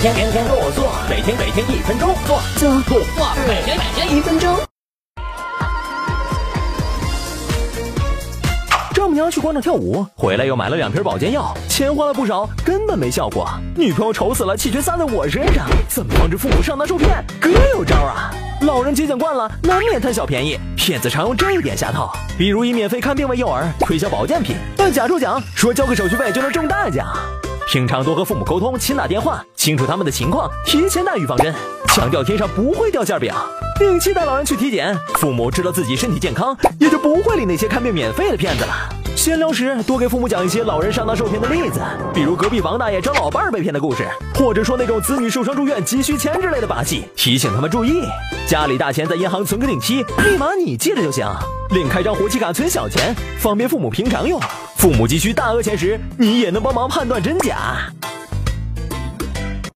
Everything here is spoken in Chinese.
天天天天跟我做，每天每天一分钟做做做做，每天每天一分钟。丈母娘去广场跳舞，回来又买了两瓶保健药，钱花了不少，根本没效果。女朋友愁死了，气全撒在我身上，怎么防止父母上当受骗？哥有招啊！老人节俭惯了，难免贪小便宜，骗子常用这一点下套，比如以免费看病为诱饵，推销保健品，办假抽奖，说交个手续费就能中大奖。平常多和父母沟通，勤打电话，清楚他们的情况，提前打预防针，强调天上不会掉馅饼。定期带老人去体检，父母知道自己身体健康，也就不会理那些看病免费的骗子了。闲聊时多给父母讲一些老人上当受骗的例子，比如隔壁王大爷找老伴儿被骗的故事，或者说那种子女受伤住院急需钱之类的把戏，提醒他们注意。家里大钱在银行存个定期，密码你记着就行。另开张活期卡存小钱，方便父母平常用。父母急需大额钱时，你也能帮忙判断真假。